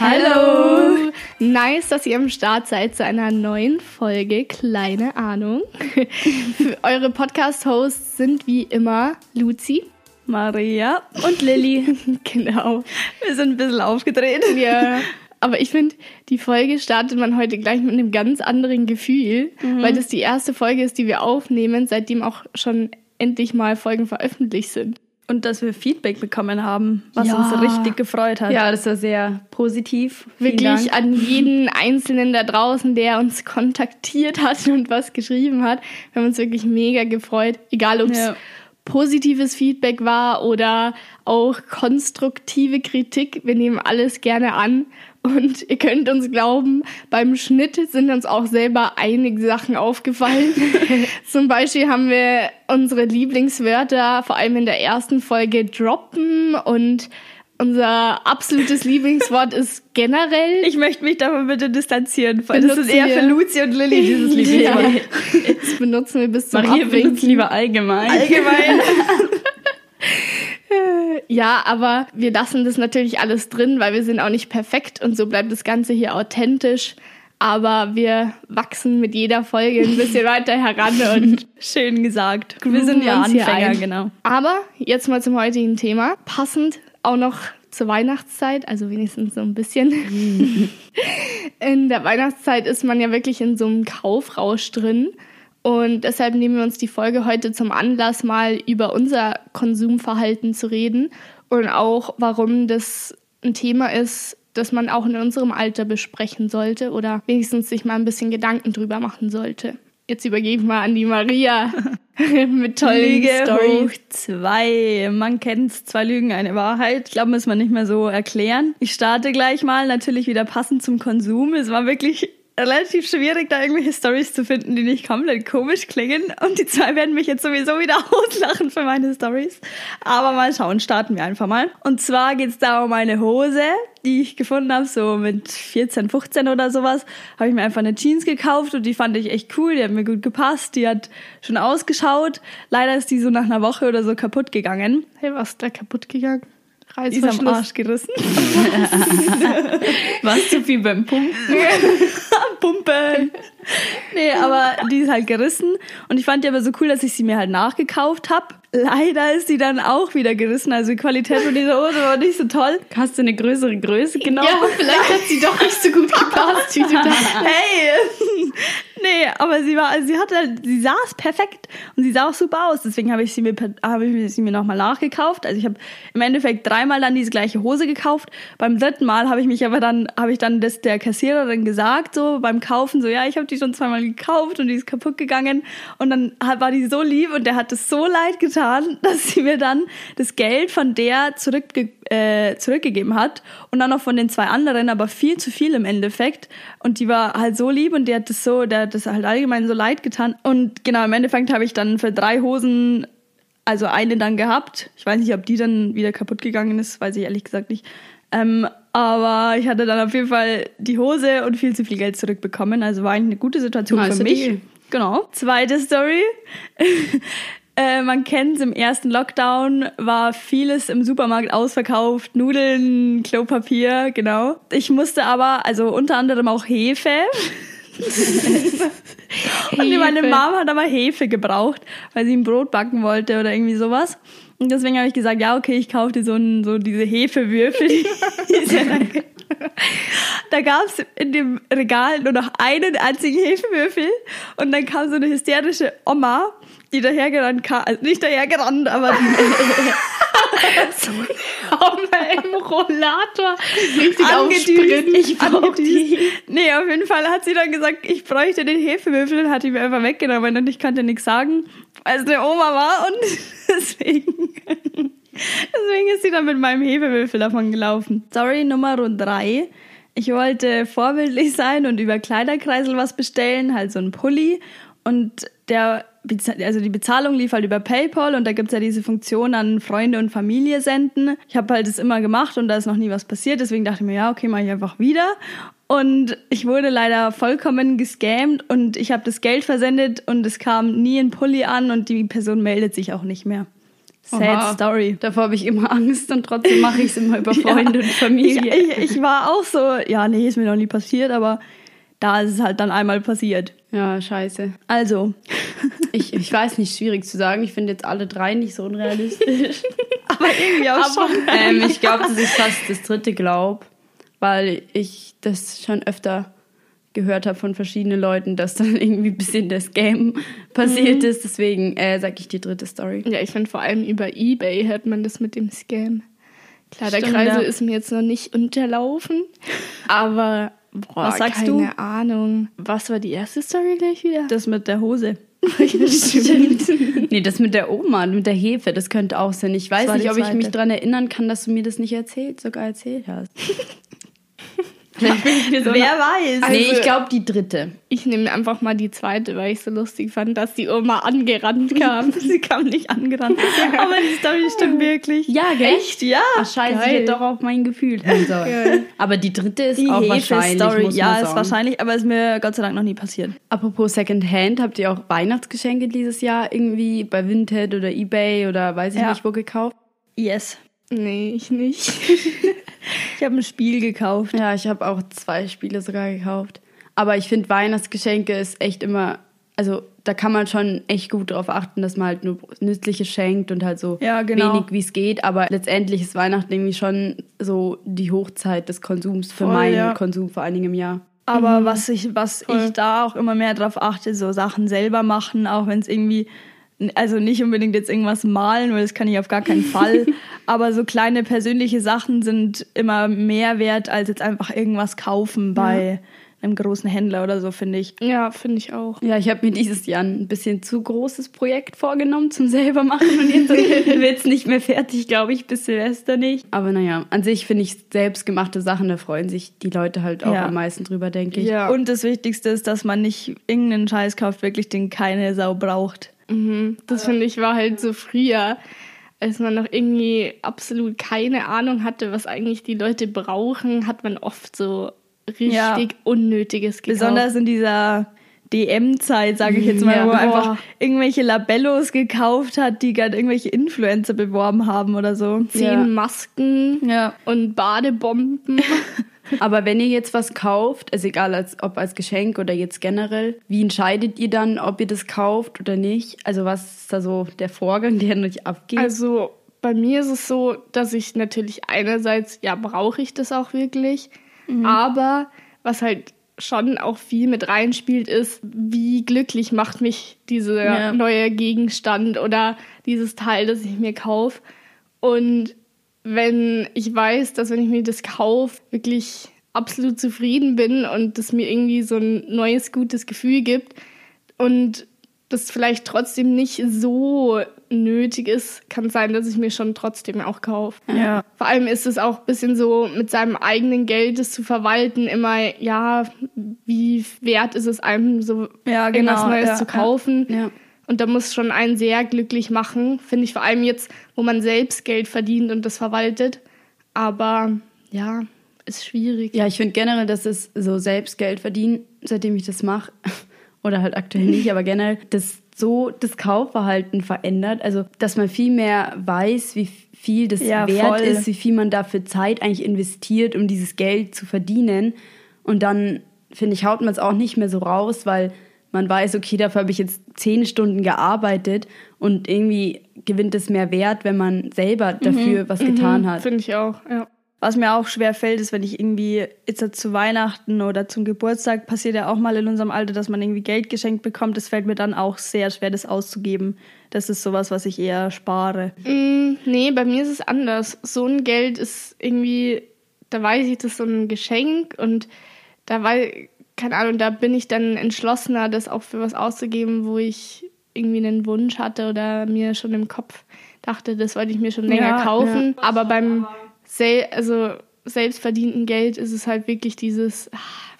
Hallo! Nice, dass ihr am Start seid zu einer neuen Folge Kleine Ahnung. Eure Podcast-Hosts sind wie immer Luzi, Maria und Lilly. genau. Wir sind ein bisschen aufgedreht. Ja. Aber ich finde, die Folge startet man heute gleich mit einem ganz anderen Gefühl, mhm. weil das die erste Folge ist, die wir aufnehmen, seitdem auch schon endlich mal Folgen veröffentlicht sind. Und dass wir Feedback bekommen haben, was ja. uns richtig gefreut hat. Ja, das war sehr positiv. Wirklich an jeden Einzelnen da draußen, der uns kontaktiert hat und was geschrieben hat. Wir haben uns wirklich mega gefreut. Egal, ob es ja. positives Feedback war oder auch konstruktive Kritik. Wir nehmen alles gerne an. Und ihr könnt uns glauben, beim Schnitt sind uns auch selber einige Sachen aufgefallen. Zum Beispiel haben wir unsere Lieblingswörter vor allem in der ersten Folge droppen und unser absolutes Lieblingswort ist generell. Ich möchte mich davon bitte distanzieren, weil das ist eher für Luzi und Lilly dieses Lieblingswort. Ja. Das benutzen wir bis zum Maria benutzt lieber allgemein. Allgemein. Ja, aber wir lassen das natürlich alles drin, weil wir sind auch nicht perfekt und so bleibt das Ganze hier authentisch. Aber wir wachsen mit jeder Folge ein bisschen weiter heran und schön gesagt. Wir sind ja Anfänger, genau. Aber jetzt mal zum heutigen Thema. Passend auch noch zur Weihnachtszeit, also wenigstens so ein bisschen. in der Weihnachtszeit ist man ja wirklich in so einem Kaufrausch drin. Und deshalb nehmen wir uns die Folge heute zum Anlass, mal über unser Konsumverhalten zu reden und auch, warum das ein Thema ist, das man auch in unserem Alter besprechen sollte oder wenigstens sich mal ein bisschen Gedanken drüber machen sollte. Jetzt übergebe ich mal an die Maria mit tollen Lüge Storys. hoch zwei. Man kennt's, zwei Lügen, eine Wahrheit. Ich glaube, muss man nicht mehr so erklären. Ich starte gleich mal, natürlich wieder passend zum Konsum. Es war wirklich relativ schwierig, da irgendwelche Stories zu finden, die nicht komplett komisch klingen. Und die zwei werden mich jetzt sowieso wieder auslachen für meine Stories. Aber mal schauen, starten wir einfach mal. Und zwar geht's da um eine Hose, die ich gefunden habe, so mit 14, 15 oder sowas, habe ich mir einfach eine Jeans gekauft und die fand ich echt cool, die hat mir gut gepasst, die hat schon ausgeschaut. Leider ist die so nach einer Woche oder so kaputt gegangen. Hey, was ist da kaputt gegangen? Reißverschluss. Ist am Arsch gerissen. Was zu viel beim Pumpen? Pumpen. Nee, aber die ist halt gerissen. Und ich fand die aber so cool, dass ich sie mir halt nachgekauft habe. Leider ist die dann auch wieder gerissen. Also die Qualität von dieser Hose war nicht so toll. Hast du eine größere Größe genommen? Ja, vielleicht hat sie doch nicht so gut gepasst. hey! Nee, aber sie war, also sie hatte, sie saß perfekt und sie sah auch super aus. Deswegen habe ich sie mir, habe ich sie mir nochmal nachgekauft. Also ich habe im Endeffekt dreimal dann diese gleiche Hose gekauft. Beim dritten Mal habe ich mich aber dann, habe ich dann das der Kassiererin gesagt, so beim Kaufen, so ja, ich habe die schon zweimal gekauft und die ist kaputt gegangen. Und dann war die so lieb und der hat es so leid getan, dass sie mir dann das Geld von der zurückge äh, zurückgegeben hat und dann noch von den zwei anderen, aber viel zu viel im Endeffekt. Und die war halt so lieb und die hat das so, der hat das halt allgemein so leid getan. Und genau, im Endeffekt habe ich dann für drei Hosen, also eine dann gehabt. Ich weiß nicht, ob die dann wieder kaputt gegangen ist, weiß ich ehrlich gesagt nicht. Ähm, aber ich hatte dann auf jeden Fall die Hose und viel zu viel Geld zurückbekommen. Also war eigentlich eine gute Situation nice für mich. Deal. Genau. Zweite Story. Äh, man kennt es, im ersten Lockdown war vieles im Supermarkt ausverkauft. Nudeln, Klopapier, genau. Ich musste aber, also unter anderem auch Hefe. und meine Mama hat aber Hefe gebraucht, weil sie ein Brot backen wollte oder irgendwie sowas. Und deswegen habe ich gesagt, ja, okay, ich kaufe dir so, ein, so diese Hefewürfel. da gab es in dem Regal nur noch einen einzigen Hefewürfel und dann kam so eine hysterische Oma die dahergerannt kam, also nicht dahergerannt, aber so im Rollator richtig angedüst. Ich brauche die. Nee, auf jeden Fall hat sie dann gesagt, ich bräuchte den Hefewürfel und hat ihn mir einfach weggenommen und ich konnte nichts sagen, als eine Oma war und deswegen deswegen ist sie dann mit meinem Hefewürfel davon gelaufen. Story Nummer drei. Ich wollte vorbildlich sein und über Kleiderkreisel was bestellen, halt so ein Pulli und der also die Bezahlung lief halt über PayPal und da gibt's ja diese Funktion an Freunde und Familie senden. Ich habe halt das immer gemacht und da ist noch nie was passiert, deswegen dachte ich mir, ja, okay, mache ich einfach wieder. Und ich wurde leider vollkommen gescammt und ich habe das Geld versendet und es kam nie ein Pulli an und die Person meldet sich auch nicht mehr. Sad Oha. Story. Davor habe ich immer Angst und trotzdem mache ich es immer über Freunde ja. und Familie. Ich, ich, ich, war auch so, ja, nee, ist mir noch nie passiert, aber da ist es halt dann einmal passiert. Ja, scheiße. Also. Ich, ich weiß nicht, schwierig zu sagen. Ich finde jetzt alle drei nicht so unrealistisch. aber irgendwie auch aber, schon. Ähm, ich glaube, dass ich fast das dritte glaube, weil ich das schon öfter gehört habe von verschiedenen Leuten, dass dann irgendwie ein bisschen das Game passiert mhm. ist. Deswegen äh, sage ich die dritte Story. Ja, ich finde vor allem über Ebay hört man das mit dem Scam. Klar, der Kreisel ja. ist mir jetzt noch nicht unterlaufen, aber boah, was sagst keine du? Ahnung. Was war die erste Story gleich wieder? Das mit der Hose. Stimmt. nee, das mit der Oma, mit der Hefe, das könnte auch sein. Ich weiß nicht, ob ich mich daran erinnern kann, dass du mir das nicht erzählt, sogar erzählt hast. so Wer weiß. Also, nee, ich glaube die dritte. Ich nehme einfach mal die zweite, weil ich so lustig fand, dass die Oma angerannt kam. Sie kam nicht angerannt. Aber die Story stimmt wirklich. Ja, gell? Echt? Ja. Ach, scheiße, Geil. ich hätte doch auf mein Gefühl hören sollen. Aber die dritte ist die auch wahrscheinlich. Story. ja, ist wahrscheinlich, aber ist mir Gott sei Dank noch nie passiert. Apropos Secondhand, habt ihr auch Weihnachtsgeschenke dieses Jahr irgendwie bei Vinted oder Ebay oder weiß ich ja. nicht wo gekauft? Yes. Nee, ich nicht. ich habe ein Spiel gekauft. Ja, ich habe auch zwei Spiele sogar gekauft. Aber ich finde, Weihnachtsgeschenke ist echt immer, also da kann man schon echt gut darauf achten, dass man halt nur Nützliches schenkt und halt so ja, genau. wenig wie es geht. Aber letztendlich ist Weihnachten irgendwie schon so die Hochzeit des Konsums für Voll, meinen ja. Konsum vor einigen Jahr. Aber mhm. was ich, was ich da auch immer mehr drauf achte, so Sachen selber machen, auch wenn es irgendwie also nicht unbedingt jetzt irgendwas malen, weil das kann ich auf gar keinen Fall. aber so kleine persönliche Sachen sind immer mehr wert, als jetzt einfach irgendwas kaufen bei ja. einem großen Händler oder so, finde ich. Ja, finde ich auch. Ja, ich habe mir dieses Jahr ein bisschen zu großes Projekt vorgenommen zum selber machen und jetzt wird es nicht mehr fertig, glaube ich, bis Silvester nicht. Aber naja, an sich finde ich selbstgemachte Sachen, da freuen sich die Leute halt auch ja. am meisten drüber, denke ich. Ja. Und das Wichtigste ist, dass man nicht irgendeinen Scheiß kauft, wirklich den keine Sau braucht. Mhm. Das finde ich war halt so früher, als man noch irgendwie absolut keine Ahnung hatte, was eigentlich die Leute brauchen, hat man oft so richtig ja. Unnötiges gekauft. Besonders in dieser DM-Zeit, sage ich jetzt mal, ja, wo man einfach irgendwelche Labellos gekauft hat, die gerade irgendwelche Influencer beworben haben oder so. Zehn ja. Masken und Badebomben. Aber wenn ihr jetzt was kauft, also egal als, ob als Geschenk oder jetzt generell, wie entscheidet ihr dann, ob ihr das kauft oder nicht? Also was ist da so der Vorgang, der nicht abgeht? Also bei mir ist es so, dass ich natürlich einerseits, ja, brauche ich das auch wirklich, mhm. aber was halt schon auch viel mit reinspielt, ist, wie glücklich macht mich dieser ja. neue Gegenstand oder dieses Teil, das ich mir kaufe. Und wenn ich weiß, dass wenn ich mir das kaufe, wirklich absolut zufrieden bin und das mir irgendwie so ein neues, gutes Gefühl gibt und das vielleicht trotzdem nicht so nötig ist, kann sein, dass ich mir schon trotzdem auch kaufe. Ja. Vor allem ist es auch ein bisschen so, mit seinem eigenen Geld das zu verwalten, immer, ja, wie wert ist es einem, so ja, genau, irgendwas Neues ja, zu kaufen. Ja. Und da muss schon einen sehr glücklich machen, finde ich vor allem jetzt, wo man selbst Geld verdient und das verwaltet. Aber ja, ist schwierig. Ja, ich finde generell, dass es so selbst Geld verdienen, seitdem ich das mache, oder halt aktuell nicht, aber generell, das so das Kaufverhalten verändert. Also, dass man viel mehr weiß, wie viel das ja, wert voll. ist, wie viel man dafür Zeit eigentlich investiert, um dieses Geld zu verdienen. Und dann, finde ich, haut man es auch nicht mehr so raus, weil man weiß, okay, dafür habe ich jetzt zehn Stunden gearbeitet und irgendwie gewinnt es mehr Wert, wenn man selber mhm. dafür mhm. was getan mhm. hat. Finde ich auch, ja. Was mir auch schwer fällt, ist, wenn ich irgendwie jetzt zu Weihnachten oder zum Geburtstag passiert ja auch mal in unserem Alter, dass man irgendwie Geld geschenkt bekommt. Das fällt mir dann auch sehr schwer, das auszugeben. Das ist sowas, was ich eher spare. Mm, nee, bei mir ist es anders. So ein Geld ist irgendwie, da weiß ich, das ist so ein Geschenk und da weiß, keine Ahnung, da bin ich dann entschlossener, das auch für was auszugeben, wo ich irgendwie einen Wunsch hatte oder mir schon im Kopf dachte, das wollte ich mir schon länger ja, kaufen. Ja. Aber beim sel also selbstverdienten Geld ist es halt wirklich dieses, ach,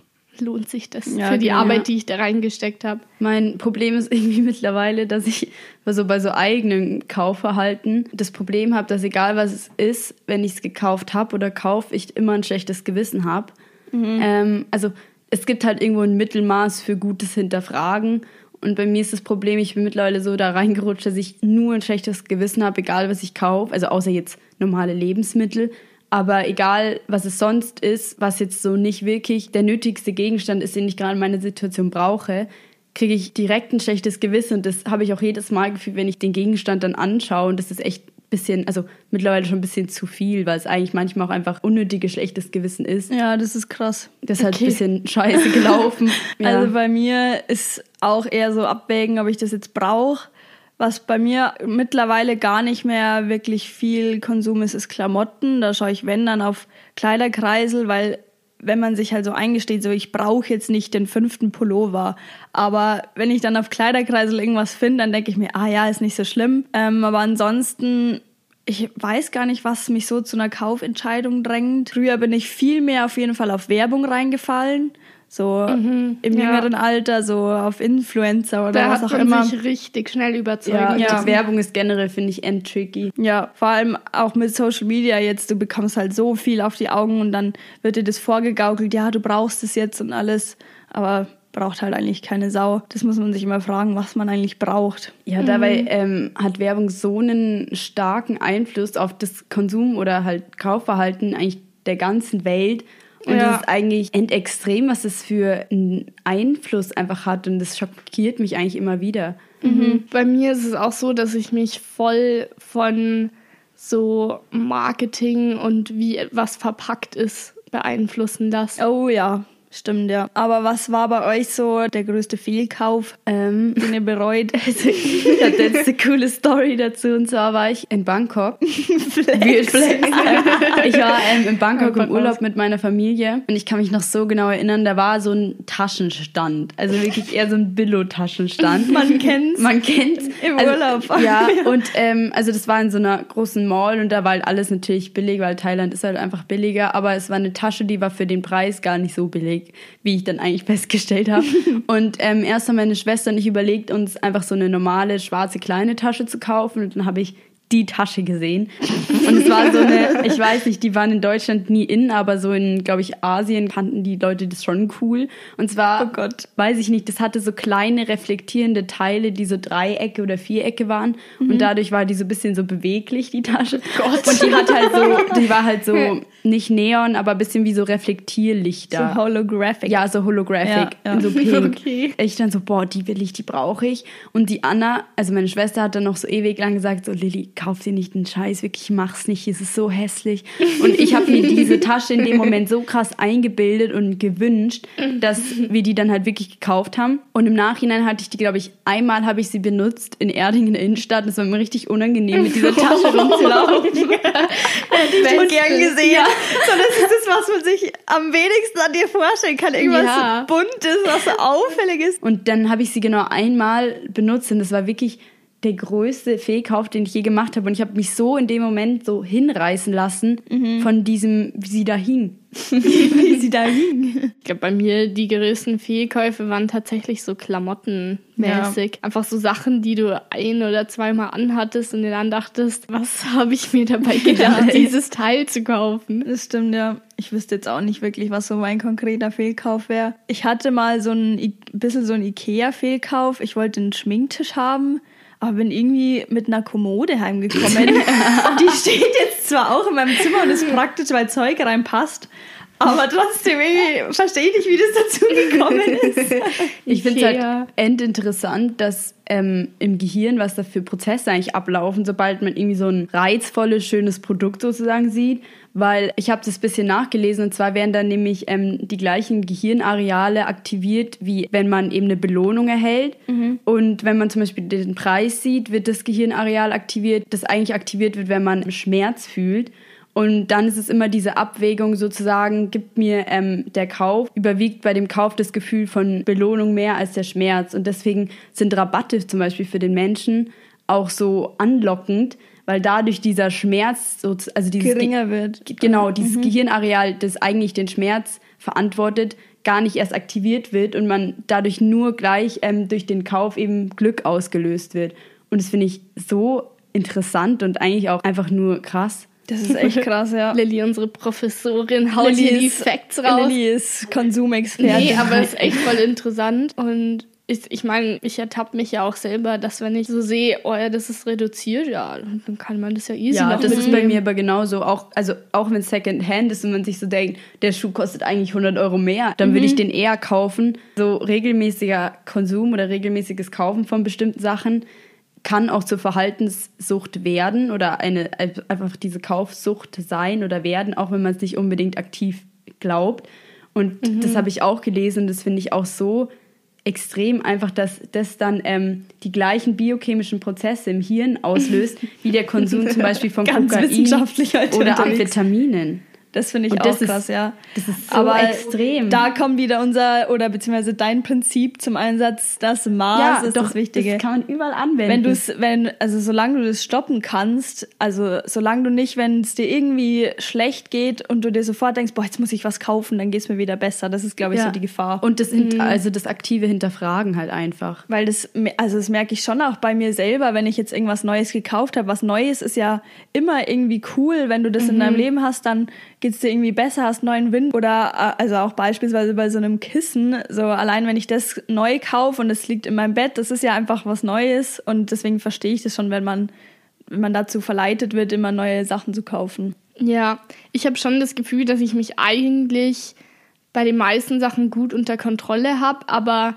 lohnt sich das ja, für die genau. Arbeit, die ich da reingesteckt habe. Mein Problem ist irgendwie mittlerweile, dass ich also bei so eigenen Kaufverhalten das Problem habe, dass egal was es ist, wenn ich es gekauft habe oder kaufe, ich immer ein schlechtes Gewissen habe. Mhm. Ähm, also es gibt halt irgendwo ein Mittelmaß für gutes Hinterfragen Und bei mir ist das Problem, ich bin mittlerweile so da reingerutscht, dass ich nur ein schlechtes Gewissen habe, egal was ich kaufe. Also außer jetzt normale Lebensmittel. Aber egal, was es sonst ist, was jetzt so nicht wirklich der nötigste Gegenstand ist, den ich gerade in meiner Situation brauche, kriege ich direkt ein schlechtes Gewissen. Und das habe ich auch jedes Mal gefühlt, wenn ich den Gegenstand dann anschaue. Und das ist echt bisschen, also mittlerweile schon ein bisschen zu viel, weil es eigentlich manchmal auch einfach unnötiges schlechtes Gewissen ist. Ja, das ist krass. Das ist okay. halt ein bisschen scheiße gelaufen. ja. Also bei mir ist auch eher so abwägen, ob ich das jetzt brauche was bei mir mittlerweile gar nicht mehr wirklich viel Konsum ist, ist Klamotten. Da schaue ich, wenn, dann auf Kleiderkreisel, weil wenn man sich halt so eingesteht, so ich brauche jetzt nicht den fünften Pullover, aber wenn ich dann auf Kleiderkreisel irgendwas finde, dann denke ich mir, ah ja, ist nicht so schlimm. Ähm, aber ansonsten, ich weiß gar nicht, was mich so zu einer Kaufentscheidung drängt. Früher bin ich viel mehr auf jeden Fall auf Werbung reingefallen so mhm, im ja. jüngeren Alter, so auf Influencer oder da was auch immer. sich richtig schnell überzeugen. Ja, ja. Werbung ist generell, finde ich, end tricky. Ja, vor allem auch mit Social Media jetzt, du bekommst halt so viel auf die Augen und dann wird dir das vorgegaukelt, ja, du brauchst es jetzt und alles, aber braucht halt eigentlich keine Sau. Das muss man sich immer fragen, was man eigentlich braucht. Ja, dabei mhm. ähm, hat Werbung so einen starken Einfluss auf das Konsum- oder halt Kaufverhalten eigentlich der ganzen Welt und ja. das ist eigentlich endextrem, was es für einen Einfluss einfach hat. Und das schockiert mich eigentlich immer wieder. Mhm. Bei mir ist es auch so, dass ich mich voll von so Marketing und wie etwas verpackt ist beeinflussen lasse. Oh ja. Stimmt, ja. Aber was war bei euch so der größte Fehlkauf, ähm, den ihr bereut? Also, ich hatte jetzt eine coole Story dazu. Und zwar war ich in Bangkok. Flex. Flex. ich war ähm, in Bangkok im Urlaub mit meiner Familie. Und ich kann mich noch so genau erinnern, da war so ein Taschenstand. Also wirklich eher so ein Billo-Taschenstand. Man kennt's. Man kennt's. Im also, Urlaub. Ja, und ähm, also das war in so einer großen Mall und da war halt alles natürlich billig, weil Thailand ist halt einfach billiger. Aber es war eine Tasche, die war für den Preis gar nicht so billig billig, wie ich dann eigentlich festgestellt habe. und ähm, erst haben meine Schwester und ich überlegt, uns einfach so eine normale schwarze kleine Tasche zu kaufen. Und dann habe ich die Tasche gesehen. Und es war so eine, ich weiß nicht, die waren in Deutschland nie in, aber so in, glaube ich, Asien kannten die Leute das schon cool. Und zwar, oh Gott, weiß ich nicht, das hatte so kleine reflektierende Teile, die so Dreiecke oder Vierecke waren. Mhm. Und dadurch war die so ein bisschen so beweglich, die Tasche. Oh Gott. Und die hat halt so, die war halt so nicht Neon, aber ein bisschen wie so Reflektierlichter. So holographic. Ja, so holographic. Ja, ja. So pink. Okay. Ich dann so, boah, die will ich, die brauche ich. Und die Anna, also meine Schwester hat dann noch so ewig lang gesagt, so Lilly, kauf dir nicht den Scheiß, wirklich mach's nicht, es ist so hässlich. Und ich habe mir diese Tasche in dem Moment so krass eingebildet und gewünscht, dass wir die dann halt wirklich gekauft haben. Und im Nachhinein hatte ich die, glaube ich, einmal habe ich sie benutzt in Erding in der Innenstadt. Das war mir richtig unangenehm, mit dieser Tasche rumzulaufen. Hätte ich schon gern gesehen. Ja. So, das ist das, was man sich am wenigsten an dir vorstellen kann. Irgendwas ja. Buntes, was so auffällig ist. Und dann habe ich sie genau einmal benutzt und das war wirklich der größte Fehlkauf, den ich je gemacht habe. Und ich habe mich so in dem Moment so hinreißen lassen mhm. von diesem, wie sie da hing. wie sie da hing. Ich glaube, bei mir die größten Fehlkäufe waren tatsächlich so Klamottenmäßig. Ja. Einfach so Sachen, die du ein oder zweimal anhattest und dir dann dachtest, was habe ich mir dabei gedacht, dieses Teil zu kaufen. Das stimmt, ja. Ich wüsste jetzt auch nicht wirklich, was so mein konkreter Fehlkauf wäre. Ich hatte mal so ein bisschen so ein Ikea-Fehlkauf. Ich wollte einen Schminktisch haben aber bin irgendwie mit einer Kommode heimgekommen. die steht jetzt zwar auch in meinem Zimmer und ist praktisch, weil Zeug reinpasst. Aber trotzdem verstehe ich nicht, wie das dazu gekommen ist. ich finde es halt endinteressant, dass ähm, im Gehirn, was da für Prozesse eigentlich ablaufen, sobald man irgendwie so ein reizvolles, schönes Produkt sozusagen sieht weil ich habe das bisschen nachgelesen und zwar werden dann nämlich ähm, die gleichen Gehirnareale aktiviert, wie wenn man eben eine Belohnung erhält. Mhm. Und wenn man zum Beispiel den Preis sieht, wird das Gehirnareal aktiviert, das eigentlich aktiviert wird, wenn man Schmerz fühlt. Und dann ist es immer diese Abwägung sozusagen, gibt mir ähm, der Kauf, überwiegt bei dem Kauf das Gefühl von Belohnung mehr als der Schmerz. Und deswegen sind Rabatte zum Beispiel für den Menschen auch so anlockend, weil dadurch dieser Schmerz, so, also dieses geringer wird. Genau, dieses mhm. Gehirnareal, das eigentlich den Schmerz verantwortet, gar nicht erst aktiviert wird und man dadurch nur gleich ähm, durch den Kauf eben Glück ausgelöst wird. Und das finde ich so interessant und eigentlich auch einfach nur krass. Das ist echt krass, ja. Lilly, unsere Professorin, haut hier die Facts raus. Lilly ist Konsumexpertin. Nee, aber es ist echt voll interessant und ich, ich meine, ich ertappe mich ja auch selber, dass wenn ich so sehe, oh ja, das ist reduziert, ja, dann kann man das ja easy Ja, das mitnehmen. ist bei mir aber genauso. Auch, also auch wenn es Secondhand ist und man sich so denkt, der Schuh kostet eigentlich 100 Euro mehr, dann mhm. würde ich den eher kaufen. So regelmäßiger Konsum oder regelmäßiges Kaufen von bestimmten Sachen kann auch zur Verhaltenssucht werden oder eine einfach diese Kaufsucht sein oder werden, auch wenn man es nicht unbedingt aktiv glaubt. Und mhm. das habe ich auch gelesen, das finde ich auch so extrem einfach, dass das dann ähm, die gleichen biochemischen Prozesse im Hirn auslöst, wie der Konsum zum Beispiel von Kokain oder Amphetaminen. Das finde ich und auch krass, ist, ja. Das ist so Aber extrem. Da kommt wieder unser, oder beziehungsweise dein Prinzip zum Einsatz, das Maß ja, ist doch, das Wichtige. Das kann man überall anwenden. Wenn du es, wenn, also solange du das stoppen kannst, also solange du nicht, wenn es dir irgendwie schlecht geht und du dir sofort denkst, boah, jetzt muss ich was kaufen, dann geht es mir wieder besser. Das ist, glaube ich, ja. so die Gefahr. Und das, mhm. also das aktive Hinterfragen halt einfach. Weil das, also das merke ich schon auch bei mir selber, wenn ich jetzt irgendwas Neues gekauft habe. Was Neues ist ja immer irgendwie cool, wenn du das mhm. in deinem Leben hast, dann geht es dir irgendwie besser, hast neuen Wind? Oder äh, also auch beispielsweise bei so einem Kissen, so allein wenn ich das neu kaufe und es liegt in meinem Bett, das ist ja einfach was Neues. Und deswegen verstehe ich das schon, wenn man wenn man dazu verleitet wird, immer neue Sachen zu kaufen. Ja, ich habe schon das Gefühl, dass ich mich eigentlich bei den meisten Sachen gut unter Kontrolle habe, aber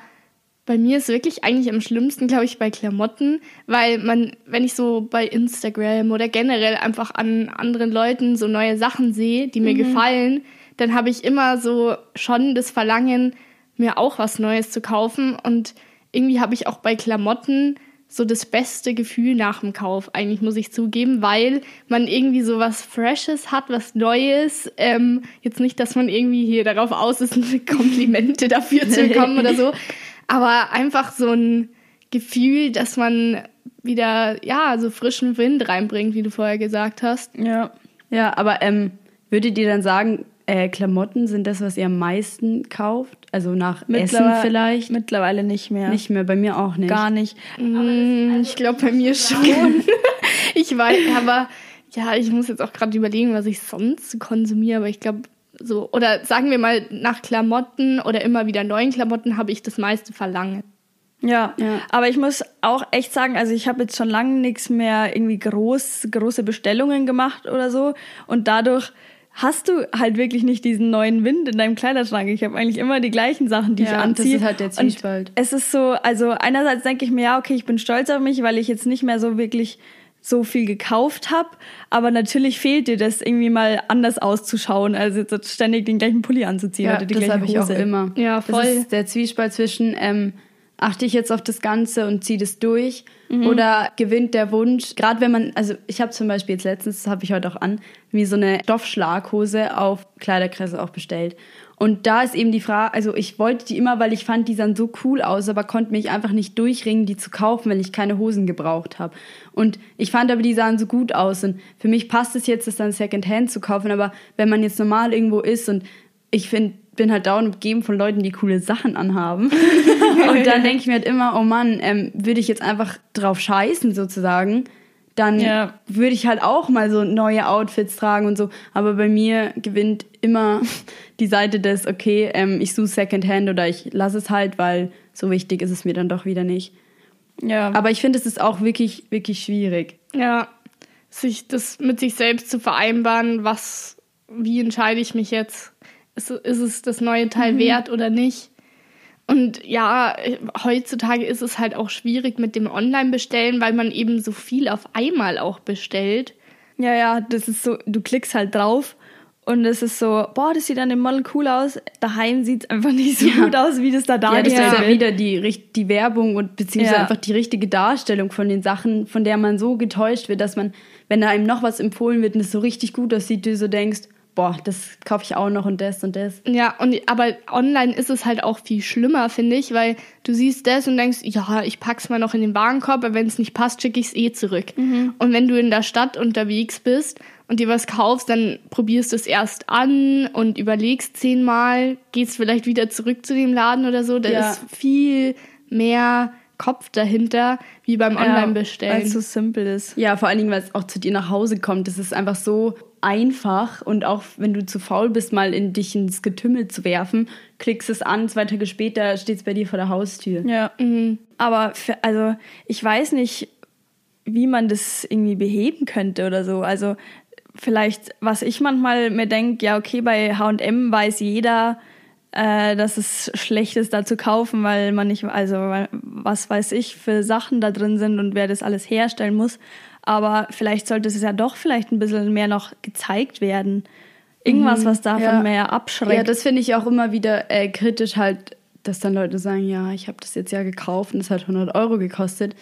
bei mir ist wirklich eigentlich am schlimmsten, glaube ich, bei Klamotten, weil man, wenn ich so bei Instagram oder generell einfach an anderen Leuten so neue Sachen sehe, die mir mhm. gefallen, dann habe ich immer so schon das Verlangen, mir auch was Neues zu kaufen. Und irgendwie habe ich auch bei Klamotten so das beste Gefühl nach dem Kauf, eigentlich muss ich zugeben, weil man irgendwie so was Freshes hat, was Neues. Ähm, jetzt nicht, dass man irgendwie hier darauf aus ist, Komplimente dafür zu bekommen oder so, aber einfach so ein Gefühl, dass man wieder, ja, so frischen Wind reinbringt, wie du vorher gesagt hast. Ja. Ja, aber ähm, würdet ihr dann sagen, äh, Klamotten sind das, was ihr am meisten kauft? Also nach Essen vielleicht? Mittlerweile nicht mehr. Nicht mehr, bei mir auch nicht. Gar nicht. Mm, ich glaube bei mir schon. ich weiß, aber ja, ich muss jetzt auch gerade überlegen, was ich sonst konsumiere, aber ich glaube, so, oder sagen wir mal, nach Klamotten oder immer wieder neuen Klamotten habe ich das meiste Verlangen. Ja, ja, aber ich muss auch echt sagen, also ich habe jetzt schon lange nichts mehr irgendwie groß, große Bestellungen gemacht oder so. Und dadurch hast du halt wirklich nicht diesen neuen Wind in deinem Kleiderschrank. Ich habe eigentlich immer die gleichen Sachen, die ja, ich anziehe. Das ist halt der Zwiespalt. Und es ist so, also einerseits denke ich mir, ja, okay, ich bin stolz auf mich, weil ich jetzt nicht mehr so wirklich so viel gekauft habe, aber natürlich fehlt dir das irgendwie mal anders auszuschauen, als jetzt ständig den gleichen Pulli anzuziehen ja, oder die das habe ich auch immer. Ja, voll. Das ist der Zwiespalt zwischen ähm, achte ich jetzt auf das Ganze und ziehe das durch mhm. oder gewinnt der Wunsch, gerade wenn man, also ich habe zum Beispiel jetzt letztens, das habe ich heute auch an, wie so eine Stoffschlaghose auf Kleiderkresse auch bestellt und da ist eben die Frage, also ich wollte die immer, weil ich fand, die sahen so cool aus, aber konnte mich einfach nicht durchringen, die zu kaufen, wenn ich keine Hosen gebraucht habe. Und ich fand aber, die sahen so gut aus. Und für mich passt es jetzt, das dann Secondhand zu kaufen. Aber wenn man jetzt normal irgendwo ist und ich finde, bin halt dauernd umgeben von Leuten, die coole Sachen anhaben. und dann denke ich mir halt immer, oh Mann, ähm, würde ich jetzt einfach drauf scheißen sozusagen dann ja. würde ich halt auch mal so neue Outfits tragen und so. Aber bei mir gewinnt immer die Seite des, okay, ähm, ich suche Secondhand oder ich lasse es halt, weil so wichtig ist es mir dann doch wieder nicht. Ja. Aber ich finde, es ist auch wirklich, wirklich schwierig. Ja, sich das mit sich selbst zu vereinbaren, was, wie entscheide ich mich jetzt? Ist, ist es das neue Teil mhm. wert oder nicht? Und ja, heutzutage ist es halt auch schwierig mit dem Online-Bestellen, weil man eben so viel auf einmal auch bestellt. Ja, ja, das ist so, du klickst halt drauf und es ist so, boah, das sieht an dem Model cool aus. Daheim sieht es einfach nicht so ja. gut aus, wie das da dargestellt ja, das ist ja wieder die, die Werbung und beziehungsweise ja. einfach die richtige Darstellung von den Sachen, von der man so getäuscht wird, dass man, wenn da einem noch was empfohlen wird und es so richtig gut aussieht, du so denkst, boah, das kaufe ich auch noch und das und das. Ja, und aber online ist es halt auch viel schlimmer, finde ich, weil du siehst das und denkst, ja, ich pack's mal noch in den Warenkorb, aber wenn es nicht passt, schicke ich es eh zurück. Mhm. Und wenn du in der Stadt unterwegs bist und dir was kaufst, dann probierst du es erst an und überlegst zehnmal, gehst vielleicht wieder zurück zu dem Laden oder so. Da ja. ist viel mehr Kopf dahinter, wie beim Online-Bestellen. Weil es so simpel ist. Ja, vor allen Dingen, weil es auch zu dir nach Hause kommt. Das ist einfach so einfach und auch wenn du zu faul bist, mal in dich ins Getümmel zu werfen, klickst es an, zwei Tage später steht es bei dir vor der Haustür. Ja. Mhm. Aber für, also ich weiß nicht, wie man das irgendwie beheben könnte oder so. Also vielleicht, was ich manchmal mir denke, ja, okay, bei HM weiß jeder, äh, dass es schlecht ist, da zu kaufen, weil man nicht, also was weiß ich, für Sachen da drin sind und wer das alles herstellen muss. Aber vielleicht sollte es ja doch vielleicht ein bisschen mehr noch gezeigt werden. Irgendwas, mhm, was davon ja. mehr abschreckt. Ja, das finde ich auch immer wieder äh, kritisch halt, dass dann Leute sagen, ja, ich habe das jetzt ja gekauft und es hat 100 Euro gekostet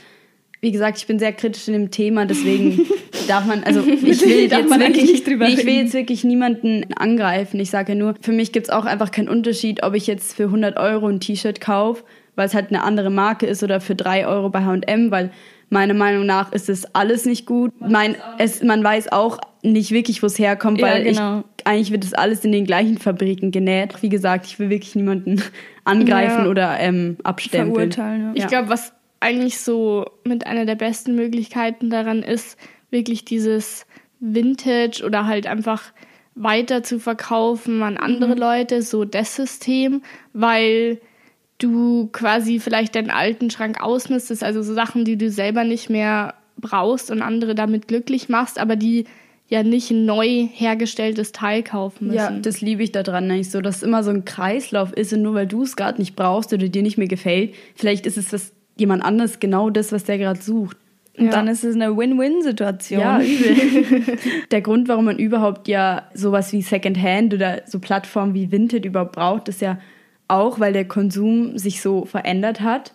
wie gesagt, ich bin sehr kritisch in dem Thema, deswegen darf man, also ich will jetzt wirklich, nicht drüber ich will jetzt wirklich niemanden angreifen. Ich sage ja nur, für mich gibt es auch einfach keinen Unterschied, ob ich jetzt für 100 Euro ein T-Shirt kaufe, weil es halt eine andere Marke ist oder für 3 Euro bei H&M, weil meiner Meinung nach ist es alles nicht gut. Mein, es, man weiß auch nicht wirklich, wo es herkommt, weil ja, genau. ich, eigentlich wird das alles in den gleichen Fabriken genäht. Wie gesagt, ich will wirklich niemanden angreifen ja. oder ähm, abstempeln. Verurteilen. Ja. Ich glaube, was eigentlich so mit einer der besten Möglichkeiten daran ist, wirklich dieses Vintage oder halt einfach weiter zu verkaufen an andere mhm. Leute, so das System, weil du quasi vielleicht deinen alten Schrank ausmistest, also so Sachen, die du selber nicht mehr brauchst und andere damit glücklich machst, aber die ja nicht ein neu hergestelltes Teil kaufen müssen. Ja, das liebe ich daran nicht so, dass es immer so ein Kreislauf ist und nur weil du es gerade nicht brauchst oder dir nicht mehr gefällt, vielleicht ist es was jemand anders genau das, was der gerade sucht. Und ja. dann ist es eine Win-Win-Situation. Ja, übel. der Grund, warum man überhaupt ja sowas wie Secondhand oder so Plattformen wie Vinted überhaupt braucht, ist ja auch, weil der Konsum sich so verändert hat.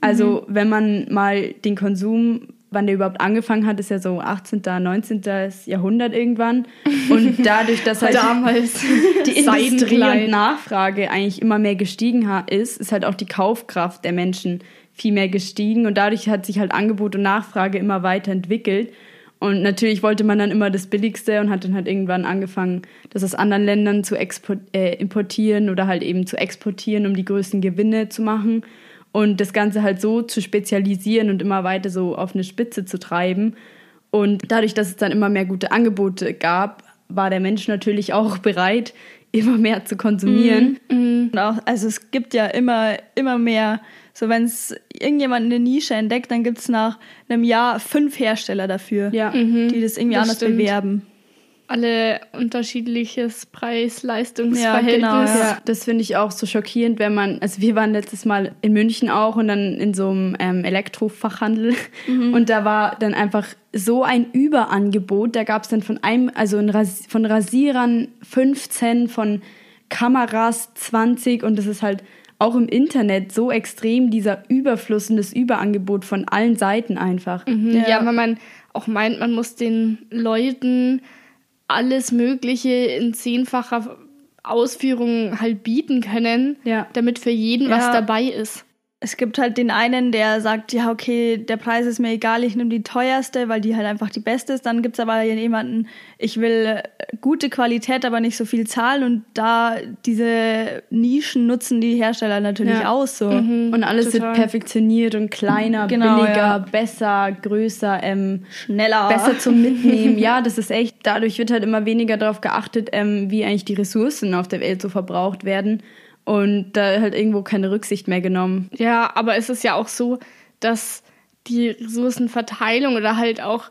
Also, mhm. wenn man mal den Konsum, wann der überhaupt angefangen hat, ist ja so 18., 19. Jahrhundert irgendwann. Und dadurch, dass halt damals die Industrie und Nachfrage eigentlich immer mehr gestiegen ist, ist halt auch die Kaufkraft der Menschen viel mehr gestiegen und dadurch hat sich halt Angebot und Nachfrage immer weiter entwickelt. Und natürlich wollte man dann immer das Billigste und hat dann halt irgendwann angefangen, das aus anderen Ländern zu äh, importieren oder halt eben zu exportieren, um die größten Gewinne zu machen. Und das Ganze halt so zu spezialisieren und immer weiter so auf eine Spitze zu treiben. Und dadurch, dass es dann immer mehr gute Angebote gab, war der Mensch natürlich auch bereit, immer mehr zu konsumieren. Mhm. Mhm. Auch, also es gibt ja immer, immer mehr so, wenn es irgendjemand eine Nische entdeckt, dann gibt es nach einem Jahr fünf Hersteller dafür, ja. Mhm. die das irgendwie das anders stimmt. bewerben. Alle unterschiedliches Preis-Leistungsverhältnis. Ja, genau, ja. Das finde ich auch so schockierend, wenn man, also wir waren letztes Mal in München auch und dann in so einem ähm, Elektrofachhandel mhm. und da war dann einfach so ein Überangebot. Da gab es dann von einem, also Ras von Rasierern 15, von Kameras 20 und das ist halt auch im Internet so extrem dieser Überfluss und das Überangebot von allen Seiten einfach. Mhm, ja. ja, weil man auch meint, man muss den Leuten alles Mögliche in zehnfacher Ausführung halt bieten können, ja. damit für jeden ja. was dabei ist es gibt halt den einen, der sagt, ja, okay, der Preis ist mir egal, ich nehme die teuerste, weil die halt einfach die beste ist. Dann gibt's aber jemanden, ich will äh, gute Qualität, aber nicht so viel zahlen. Und da diese Nischen nutzen die Hersteller natürlich ja. aus. So. Mhm, und alles total. wird perfektioniert und kleiner, genau, billiger, ja. besser, größer, ähm, schneller. Besser zum Mitnehmen. ja, das ist echt, dadurch wird halt immer weniger darauf geachtet, ähm, wie eigentlich die Ressourcen auf der Welt so verbraucht werden und da halt irgendwo keine Rücksicht mehr genommen. Ja, aber es ist ja auch so, dass die Ressourcenverteilung oder halt auch